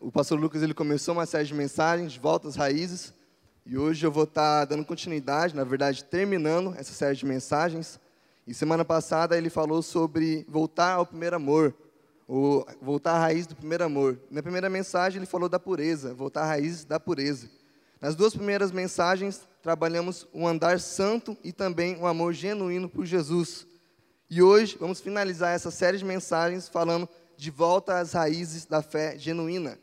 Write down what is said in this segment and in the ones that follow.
o pastor Lucas ele começou uma série de mensagens, volta às raízes, e hoje eu vou estar dando continuidade, na verdade, terminando essa série de mensagens. E semana passada ele falou sobre voltar ao primeiro amor, ou voltar à raiz do primeiro amor. Na primeira mensagem ele falou da pureza, voltar à raiz da pureza. Nas duas primeiras mensagens trabalhamos o andar santo e também o amor genuíno por Jesus. E hoje vamos finalizar essa série de mensagens falando de volta às raízes da fé genuína.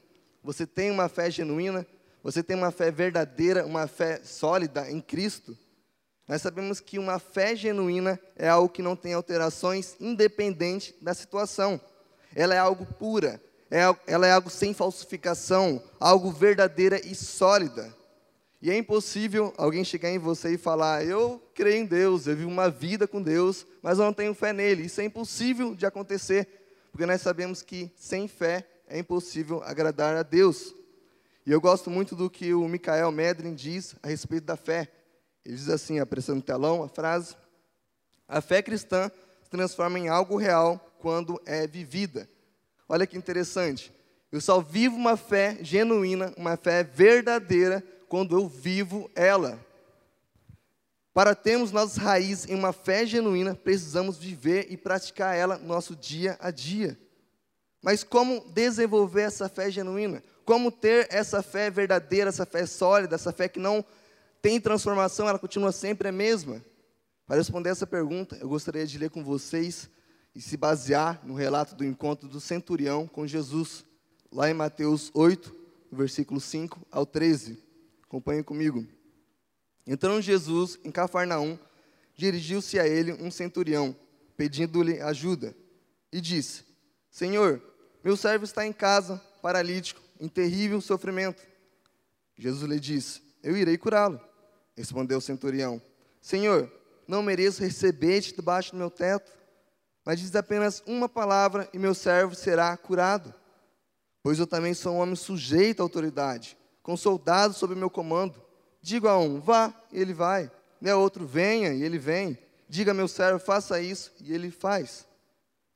Você tem uma fé genuína? Você tem uma fé verdadeira, uma fé sólida em Cristo? Nós sabemos que uma fé genuína é algo que não tem alterações, independente da situação. Ela é algo pura, é, ela é algo sem falsificação, algo verdadeira e sólida. E é impossível alguém chegar em você e falar: Eu creio em Deus, eu vivo uma vida com Deus, mas eu não tenho fé nele. Isso é impossível de acontecer, porque nós sabemos que sem fé é impossível agradar a Deus. E eu gosto muito do que o Michael Medrin diz a respeito da fé. Ele diz assim, aparecendo no telão, a frase: A fé cristã se transforma em algo real quando é vivida. Olha que interessante. Eu só vivo uma fé genuína, uma fé verdadeira, quando eu vivo ela. Para termos nossas raízes em uma fé genuína, precisamos viver e praticar ela no nosso dia a dia. Mas como desenvolver essa fé genuína? Como ter essa fé verdadeira, essa fé sólida, essa fé que não tem transformação, ela continua sempre a mesma? Para responder essa pergunta, eu gostaria de ler com vocês e se basear no relato do encontro do centurião com Jesus, lá em Mateus 8, versículo 5 ao 13. Acompanhe comigo. Entrando Jesus em Cafarnaum, dirigiu-se a ele um centurião, pedindo-lhe ajuda, e disse: Senhor, meu servo está em casa, paralítico, em terrível sofrimento. Jesus lhe disse: Eu irei curá-lo. Respondeu o centurião: Senhor, não mereço receber-te debaixo do meu teto mas diz apenas uma palavra e meu servo será curado. Pois eu também sou um homem sujeito à autoridade, com soldados sob meu comando. Digo a um, vá, e ele vai. E a outro, venha, e ele vem. Diga a meu servo, faça isso, e ele faz.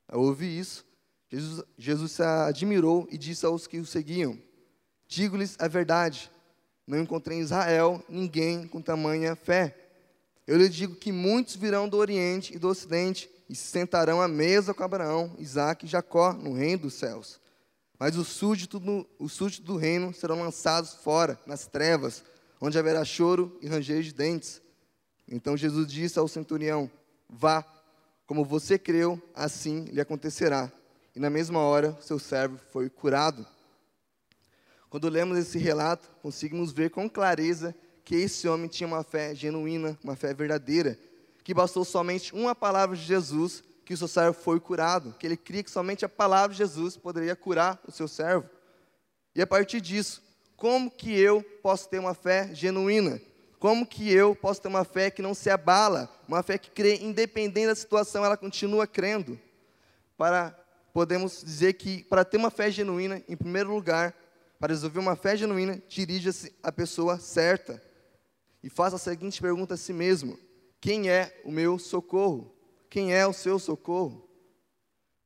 Ao ouvir isso, Jesus, Jesus se admirou e disse aos que o seguiam: Digo-lhes a verdade, não encontrei em Israel ninguém com tamanha fé. Eu lhe digo que muitos virão do Oriente e do Ocidente e se sentarão à mesa com Abraão, Isaac e Jacó no reino dos céus. Mas os súditos do, os súditos do reino serão lançados fora, nas trevas, onde haverá choro e ranger de dentes. Então Jesus disse ao centurião: Vá, como você creu, assim lhe acontecerá. E na mesma hora, seu servo foi curado. Quando lemos esse relato, conseguimos ver com clareza que esse homem tinha uma fé genuína, uma fé verdadeira que bastou somente uma palavra de Jesus que o seu servo foi curado, que ele cria que somente a palavra de Jesus poderia curar o seu servo. E a partir disso, como que eu posso ter uma fé genuína? Como que eu posso ter uma fé que não se abala, uma fé que crê independente da situação, ela continua crendo? Para podemos dizer que para ter uma fé genuína, em primeiro lugar, para resolver uma fé genuína, dirija-se à pessoa certa. E faça a seguinte pergunta a si mesmo: quem é o meu socorro? Quem é o seu socorro?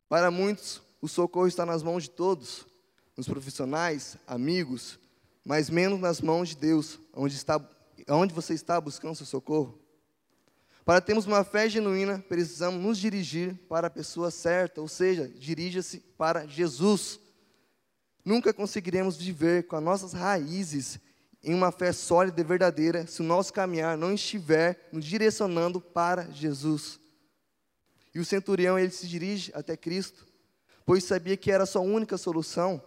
Para muitos, o socorro está nas mãos de todos, nos profissionais, amigos, mas menos nas mãos de Deus, onde, está, onde você está buscando seu socorro. Para termos uma fé genuína, precisamos nos dirigir para a pessoa certa, ou seja, dirija-se para Jesus. Nunca conseguiremos viver com as nossas raízes em uma fé sólida e verdadeira se o nosso caminhar não estiver nos direcionando para Jesus. E o centurião ele se dirige até Cristo, pois sabia que era a sua única solução.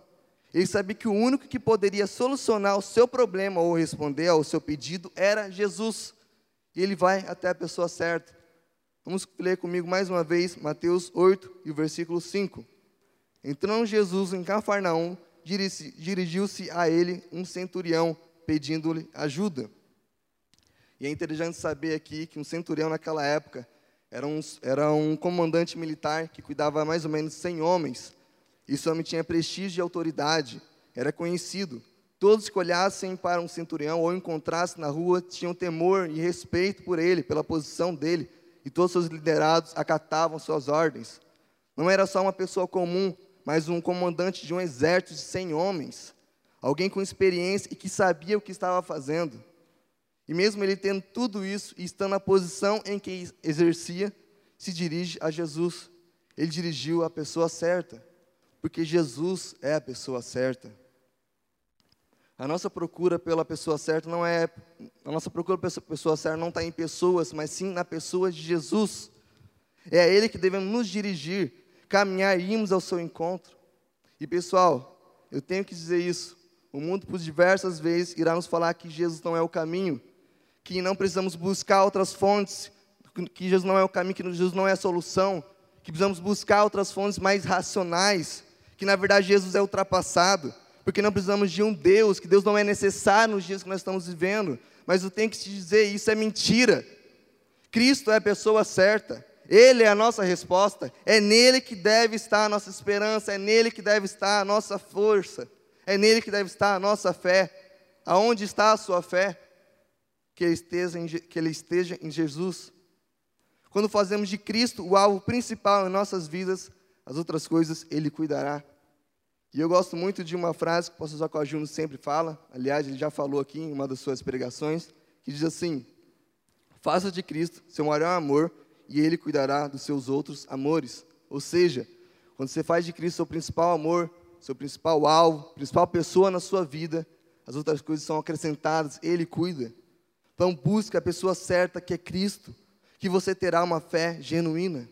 Ele sabia que o único que poderia solucionar o seu problema ou responder ao seu pedido era Jesus. E ele vai até a pessoa certa. Vamos ler comigo mais uma vez Mateus 8 e o versículo 5. Entrando Jesus em Cafarnaum, dirigiu-se a ele um centurião pedindo-lhe ajuda. E é interessante saber aqui que um centurião naquela época era um, era um comandante militar que cuidava mais ou menos 100 homens. Esse homem tinha prestígio e autoridade, era conhecido. Todos que olhassem para um centurião ou encontrassem na rua tinham temor e respeito por ele, pela posição dele, e todos seus liderados acatavam suas ordens. Não era só uma pessoa comum, mas um comandante de um exército de 100 homens. alguém com experiência e que sabia o que estava fazendo. E mesmo ele tendo tudo isso e estando na posição em que exercia, se dirige a Jesus. Ele dirigiu a pessoa certa, porque Jesus é a pessoa certa. A nossa procura pela pessoa certa não é. A nossa procura pela pessoa certa não está em pessoas, mas sim na pessoa de Jesus. É a Ele que devemos nos dirigir, caminhar e irmos ao seu encontro. E pessoal, eu tenho que dizer isso. O mundo, por diversas vezes, irá nos falar que Jesus não é o caminho, que não precisamos buscar outras fontes, que Jesus não é o caminho, que Jesus não é a solução, que precisamos buscar outras fontes mais racionais, que na verdade Jesus é ultrapassado porque não precisamos de um Deus, que Deus não é necessário nos dias que nós estamos vivendo. Mas eu tenho que te dizer, isso é mentira. Cristo é a pessoa certa, Ele é a nossa resposta, é nele que deve estar a nossa esperança, é nele que deve estar a nossa força, é nele que deve estar a nossa fé. Aonde está a sua fé? Que ele esteja em, que ele esteja em Jesus. Quando fazemos de Cristo o alvo principal em nossas vidas, as outras coisas Ele cuidará. E eu gosto muito de uma frase que o pastor Jacó Júnior sempre fala, aliás, ele já falou aqui em uma das suas pregações, que diz assim: Faça de Cristo seu maior amor e ele cuidará dos seus outros amores. Ou seja, quando você faz de Cristo seu principal amor, seu principal alvo, principal pessoa na sua vida, as outras coisas são acrescentadas, ele cuida. Então busque a pessoa certa que é Cristo, que você terá uma fé genuína.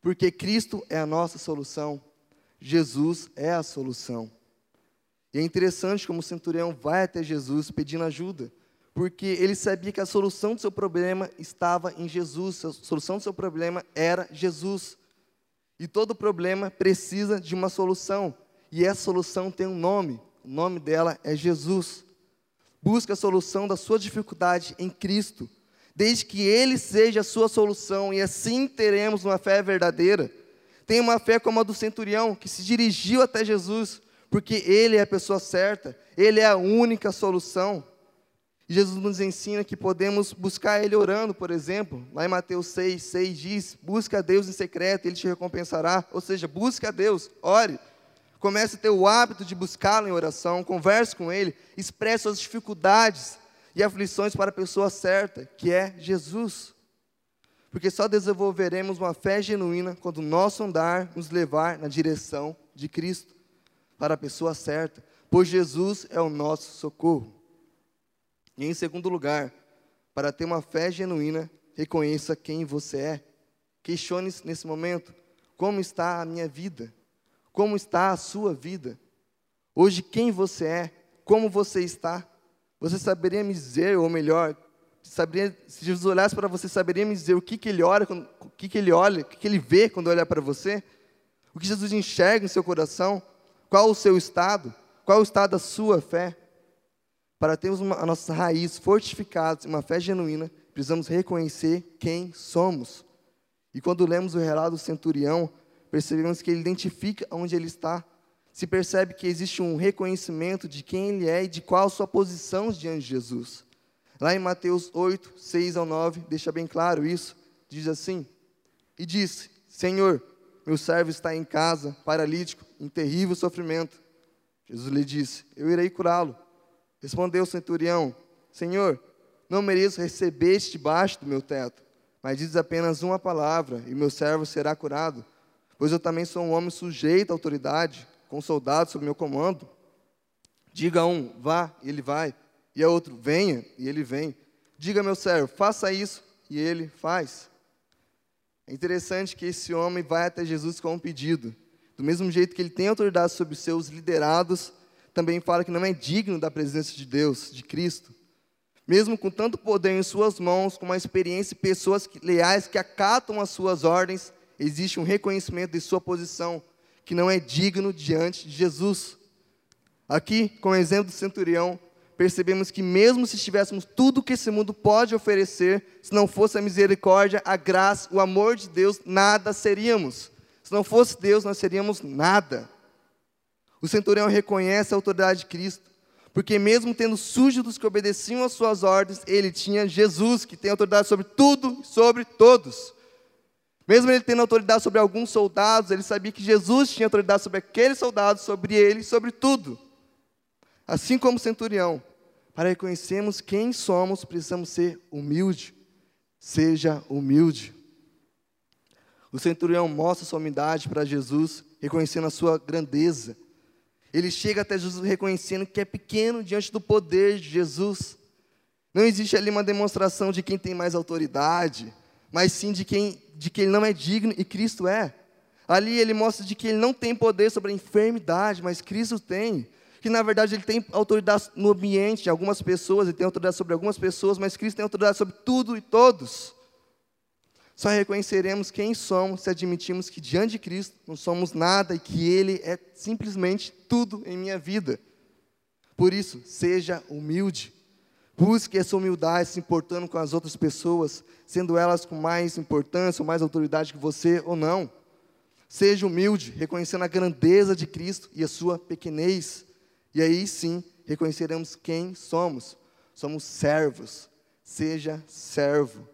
Porque Cristo é a nossa solução. Jesus é a solução. E é interessante como o centurião vai até Jesus pedindo ajuda, porque ele sabia que a solução do seu problema estava em Jesus, a solução do seu problema era Jesus. E todo problema precisa de uma solução, e essa solução tem um nome, o nome dela é Jesus. Busque a solução da sua dificuldade em Cristo, desde que Ele seja a sua solução, e assim teremos uma fé verdadeira Tenha uma fé como a do centurião, que se dirigiu até Jesus, porque ele é a pessoa certa, ele é a única solução. Jesus nos ensina que podemos buscar Ele orando, por exemplo. Lá em Mateus 6, 6 diz: Busca a Deus em secreto, Ele te recompensará. Ou seja, busca a Deus, ore. Comece a ter o hábito de buscá-lo em oração, converse com Ele, expresse suas dificuldades e aflições para a pessoa certa, que é Jesus porque só desenvolveremos uma fé genuína quando o nosso andar nos levar na direção de Cristo, para a pessoa certa, pois Jesus é o nosso socorro. E em segundo lugar, para ter uma fé genuína, reconheça quem você é. Questione-se nesse momento: como está a minha vida? Como está a sua vida? Hoje, quem você é? Como você está? Você saberia me dizer, ou melhor, saberia, se Jesus olhasse para você, saberia me dizer o que, que ele olha, o que, que ele olha, o que, que ele vê quando olha para você? O que Jesus enxerga em seu coração? Qual o seu estado? Qual o estado da sua fé? Para termos uma, a nossa raiz fortificada, uma fé genuína, precisamos reconhecer quem somos. E quando lemos o relato do centurião, percebemos que ele identifica onde ele está. Se percebe que existe um reconhecimento de quem ele é e de qual a sua posição diante de Jesus. Lá em Mateus 8, 6 ao 9, deixa bem claro isso. Diz assim: E disse: Senhor, meu servo está em casa, paralítico, em terrível sofrimento. Jesus lhe disse: Eu irei curá-lo. Respondeu o centurião: Senhor, não mereço receber-te debaixo do meu teto, mas diz apenas uma palavra, e meu servo será curado. Pois eu também sou um homem sujeito à autoridade, com soldados sob meu comando. Diga a um, vá, e ele vai e a outro, venha, e ele vem. Diga, meu servo, faça isso, e ele faz. É interessante que esse homem vai até Jesus com um pedido. Do mesmo jeito que ele tem autoridade sobre os seus liderados, também fala que não é digno da presença de Deus, de Cristo. Mesmo com tanto poder em suas mãos, com uma experiência e pessoas leais que acatam as suas ordens, existe um reconhecimento de sua posição, que não é digno diante de Jesus. Aqui, com o exemplo do centurião, percebemos que, mesmo se tivéssemos tudo que esse mundo pode oferecer, se não fosse a misericórdia, a graça, o amor de Deus, nada seríamos. Se não fosse Deus, nós seríamos nada. O centurião reconhece a autoridade de Cristo, porque, mesmo tendo súditos que obedeciam às suas ordens, ele tinha Jesus, que tem autoridade sobre tudo e sobre todos. Mesmo ele tendo autoridade sobre alguns soldados, ele sabia que Jesus tinha autoridade sobre aqueles soldados, sobre ele, sobre tudo. Assim como o centurião, para reconhecermos quem somos, precisamos ser humilde. Seja humilde. O centurião mostra sua humildade para Jesus, reconhecendo a sua grandeza. Ele chega até Jesus reconhecendo que é pequeno diante do poder de Jesus. Não existe ali uma demonstração de quem tem mais autoridade, mas sim de quem de que ele não é digno e Cristo é. Ali ele mostra de que ele não tem poder sobre a enfermidade, mas Cristo tem. Que na verdade ele tem autoridade no ambiente de algumas pessoas, ele tem autoridade sobre algumas pessoas, mas Cristo tem autoridade sobre tudo e todos. Só reconheceremos quem somos se admitirmos que diante de Cristo não somos nada e que Ele é simplesmente tudo em minha vida. Por isso, seja humilde. Busque essa humildade se importando com as outras pessoas, sendo elas com mais importância ou mais autoridade que você ou não. Seja humilde, reconhecendo a grandeza de Cristo e a sua pequenez. E aí sim, reconheceremos quem somos. Somos servos. Seja servo.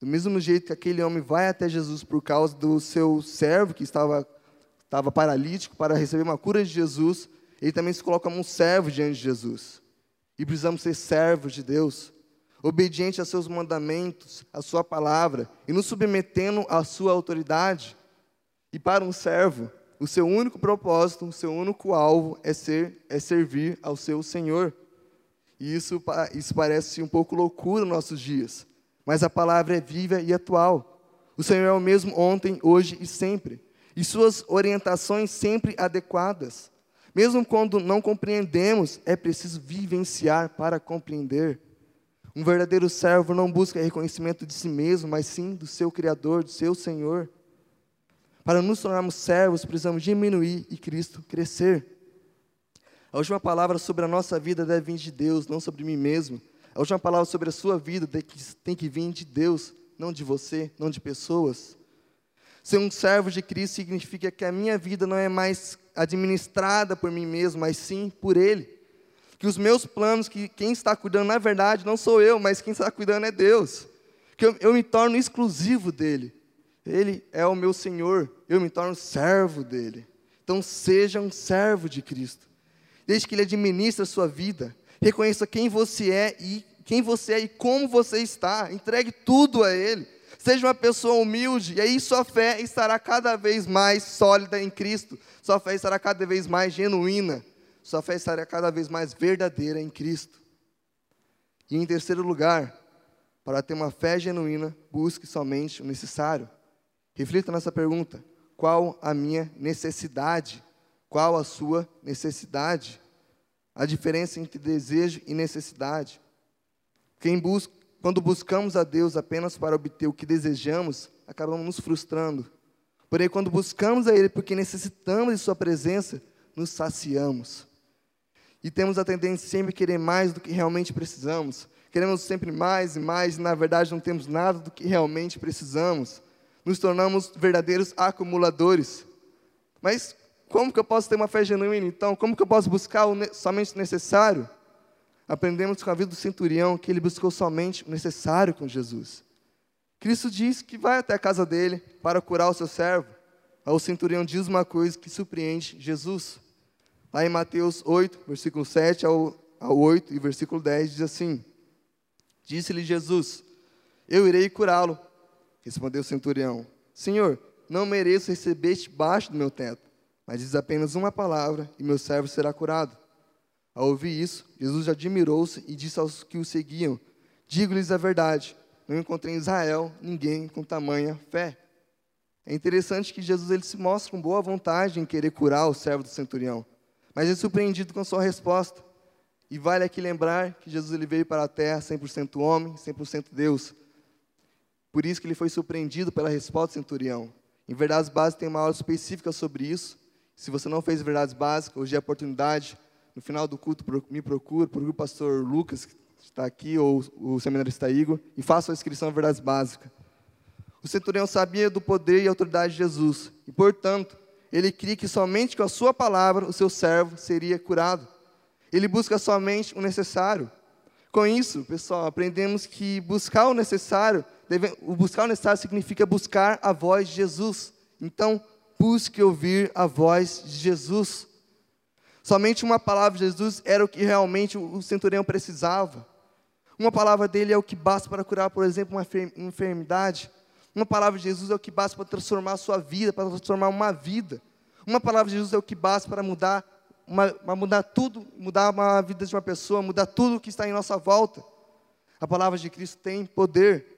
Do mesmo jeito que aquele homem vai até Jesus por causa do seu servo que estava, estava paralítico para receber uma cura de Jesus, ele também se coloca como um servo diante de Jesus. E precisamos ser servos de Deus, obediente a seus mandamentos, a sua palavra, e nos submetendo à sua autoridade. E para um servo, o seu único propósito, o seu único alvo é ser é servir ao seu Senhor. E isso, isso parece um pouco loucura nos nossos dias mas a palavra é viva e atual. O Senhor é o mesmo ontem, hoje e sempre, e suas orientações sempre adequadas. Mesmo quando não compreendemos, é preciso vivenciar para compreender. Um verdadeiro servo não busca reconhecimento de si mesmo, mas sim do seu Criador, do seu Senhor. Para nos tornarmos servos, precisamos diminuir e Cristo crescer. A última palavra sobre a nossa vida deve vir de Deus, não sobre mim mesmo. A última palavra sobre a sua vida tem que vir de Deus, não de você, não de pessoas. Ser um servo de Cristo significa que a minha vida não é mais administrada por mim mesmo, mas sim por Ele. Que os meus planos, que quem está cuidando, na verdade, não sou eu, mas quem está cuidando é Deus. Que eu, eu me torno exclusivo dEle. Ele é o meu Senhor, eu me torno servo dEle. Então, seja um servo de Cristo. Desde que Ele administre a sua vida, Reconheça quem você é e quem você é e como você está. Entregue tudo a Ele. Seja uma pessoa humilde, e aí sua fé estará cada vez mais sólida em Cristo. Sua fé estará cada vez mais genuína. Sua fé estará cada vez mais verdadeira em Cristo. E em terceiro lugar, para ter uma fé genuína, busque somente o necessário. Reflita nessa pergunta: qual a minha necessidade? Qual a sua necessidade? a diferença entre desejo e necessidade. Quem busca, quando buscamos a Deus apenas para obter o que desejamos, acabamos nos frustrando. Porém, quando buscamos a Ele porque necessitamos de Sua presença, nos saciamos. E temos a tendência sempre a querer mais do que realmente precisamos. Queremos sempre mais e mais, e na verdade não temos nada do que realmente precisamos. Nos tornamos verdadeiros acumuladores. Mas como que eu posso ter uma fé genuína, então? Como que eu posso buscar o somente o necessário? Aprendemos com a vida do centurião que ele buscou somente o necessário com Jesus. Cristo diz que vai até a casa dele para curar o seu servo. O centurião diz uma coisa que surpreende Jesus. Lá em Mateus 8, versículo 7 ao, ao 8 e versículo 10, diz assim: Disse-lhe Jesus: Eu irei curá-lo. Respondeu o centurião: Senhor, não mereço receber-te baixo do meu teto mas diz apenas uma palavra e meu servo será curado. Ao ouvir isso, Jesus admirou-se e disse aos que o seguiam: Digo-lhes a verdade, não encontrei em Israel ninguém com tamanha fé. É interessante que Jesus ele se mostra com boa vontade em querer curar o servo do centurião, mas é surpreendido com sua resposta. E vale aqui lembrar que Jesus ele veio para a terra 100% homem, 100% Deus. Por isso que ele foi surpreendido pela resposta do centurião. Em Verdades Básicas tem uma aula específica sobre isso, se você não fez verdades básicas, hoje é a oportunidade. No final do culto, me procure, procure o pastor Lucas, que está aqui, ou o seminarista Igor, e faça a inscrição em verdades básicas. O centurião sabia do poder e autoridade de Jesus, e, portanto, ele cria que somente com a sua palavra o seu servo seria curado. Ele busca somente o necessário. Com isso, pessoal, aprendemos que buscar o necessário, deve, o buscar o necessário significa buscar a voz de Jesus. Então, busque ouvir a voz de Jesus. Somente uma palavra de Jesus era o que realmente o centurião precisava. Uma palavra dele é o que basta para curar, por exemplo, uma enfermidade. Uma palavra de Jesus é o que basta para transformar a sua vida, para transformar uma vida. Uma palavra de Jesus é o que basta para mudar, uma, para mudar tudo, mudar a vida de uma pessoa, mudar tudo que está em nossa volta. A palavra de Cristo tem poder.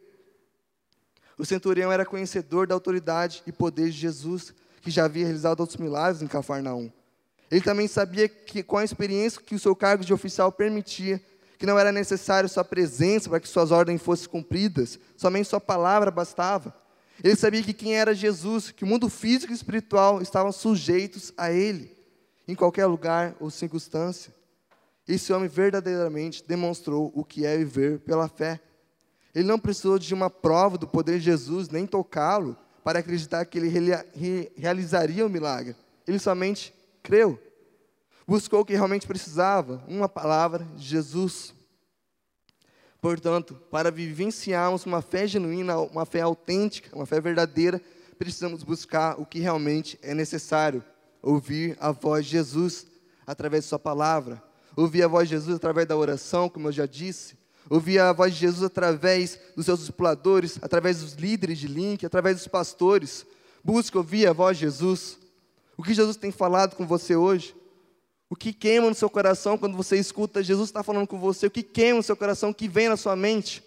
O centurião era conhecedor da autoridade e poder de Jesus, que já havia realizado outros milagres em Cafarnaum. Ele também sabia que, com a experiência que o seu cargo de oficial permitia, que não era necessário sua presença para que suas ordens fossem cumpridas, somente sua palavra bastava. Ele sabia que quem era Jesus, que o mundo físico e espiritual estavam sujeitos a ele, em qualquer lugar ou circunstância. Esse homem verdadeiramente demonstrou o que é viver pela fé. Ele não precisou de uma prova do poder de Jesus, nem tocá-lo, para acreditar que ele realizaria o milagre. Ele somente creu buscou o que realmente precisava, uma palavra de Jesus. Portanto, para vivenciarmos uma fé genuína, uma fé autêntica, uma fé verdadeira, precisamos buscar o que realmente é necessário: ouvir a voz de Jesus através de Sua palavra, ouvir a voz de Jesus através da oração, como eu já disse, ouvir a voz de Jesus através dos seus discipuladores, através dos líderes de link, através dos pastores. Busque ouvir a voz de Jesus. O que Jesus tem falado com você hoje? O que queima no seu coração quando você escuta Jesus está falando com você? O que queima no seu coração? O que vem na sua mente?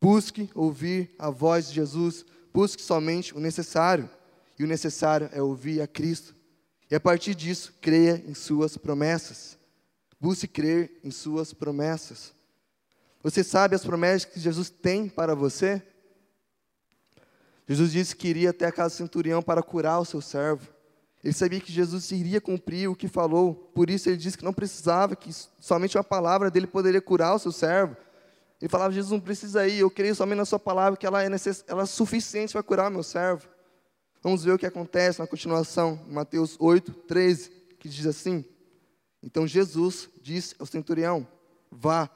Busque ouvir a voz de Jesus. Busque somente o necessário. E o necessário é ouvir a Cristo. E a partir disso, creia em Suas promessas. Busque crer em Suas promessas. Você sabe as promessas que Jesus tem para você? Jesus disse que iria até a casa do centurião para curar o seu servo. Ele sabia que Jesus iria cumprir o que falou, por isso ele disse que não precisava, que somente uma palavra dele poderia curar o seu servo. Ele falava: Jesus não precisa ir, eu creio somente na Sua palavra, que ela é, necess... ela é suficiente para curar o meu servo. Vamos ver o que acontece na continuação, Mateus 8, 13, que diz assim: Então Jesus disse ao centurião: Vá,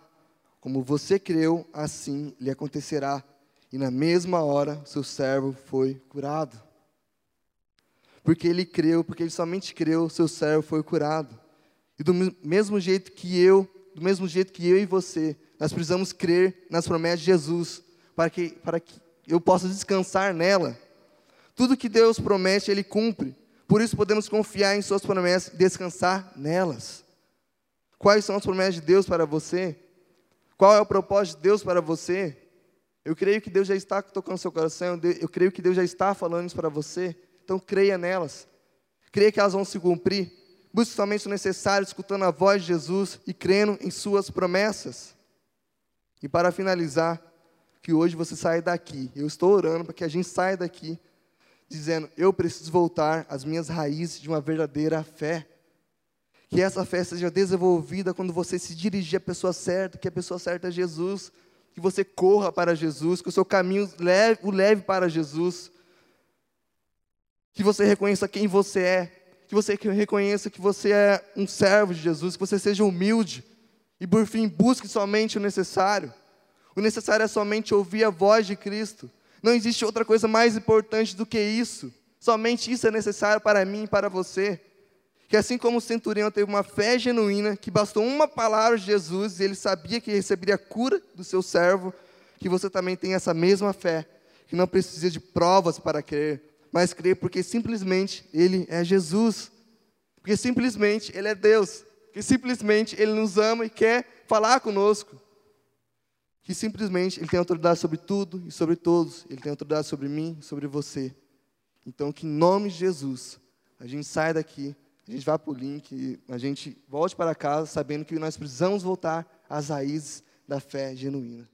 como você creu, assim lhe acontecerá. E na mesma hora, seu servo foi curado porque ele creu, porque ele somente creu, seu servo foi curado. E do mesmo jeito que eu, do mesmo jeito que eu e você, nós precisamos crer nas promessas de Jesus, para que, para que eu possa descansar nela. Tudo que Deus promete, Ele cumpre. Por isso podemos confiar em Suas promessas e descansar nelas. Quais são as promessas de Deus para você? Qual é o propósito de Deus para você? Eu creio que Deus já está tocando seu coração, eu creio que Deus já está falando isso para você. Então creia nelas. Creia que elas vão se cumprir. Busque somente o necessário, escutando a voz de Jesus e crendo em suas promessas. E para finalizar, que hoje você saia daqui. Eu estou orando para que a gente saia daqui dizendo: eu preciso voltar às minhas raízes de uma verdadeira fé. Que essa fé seja desenvolvida quando você se dirigir à pessoa certa, que a pessoa certa é Jesus. Que você corra para Jesus, que o seu caminho leve, o leve para Jesus que você reconheça quem você é, que você reconheça que você é um servo de Jesus, que você seja humilde e, por fim, busque somente o necessário. O necessário é somente ouvir a voz de Cristo. Não existe outra coisa mais importante do que isso. Somente isso é necessário para mim e para você. Que assim como o centurião teve uma fé genuína, que bastou uma palavra de Jesus e ele sabia que receberia a cura do seu servo, que você também tenha essa mesma fé, que não precisa de provas para crer, mas crer porque simplesmente Ele é Jesus, porque simplesmente Ele é Deus, que simplesmente Ele nos ama e quer falar conosco, que simplesmente Ele tem autoridade sobre tudo e sobre todos, Ele tem autoridade sobre mim e sobre você. Então, que em nome de Jesus, a gente saia daqui, a gente vá para o link, a gente volte para casa sabendo que nós precisamos voltar às raízes da fé genuína.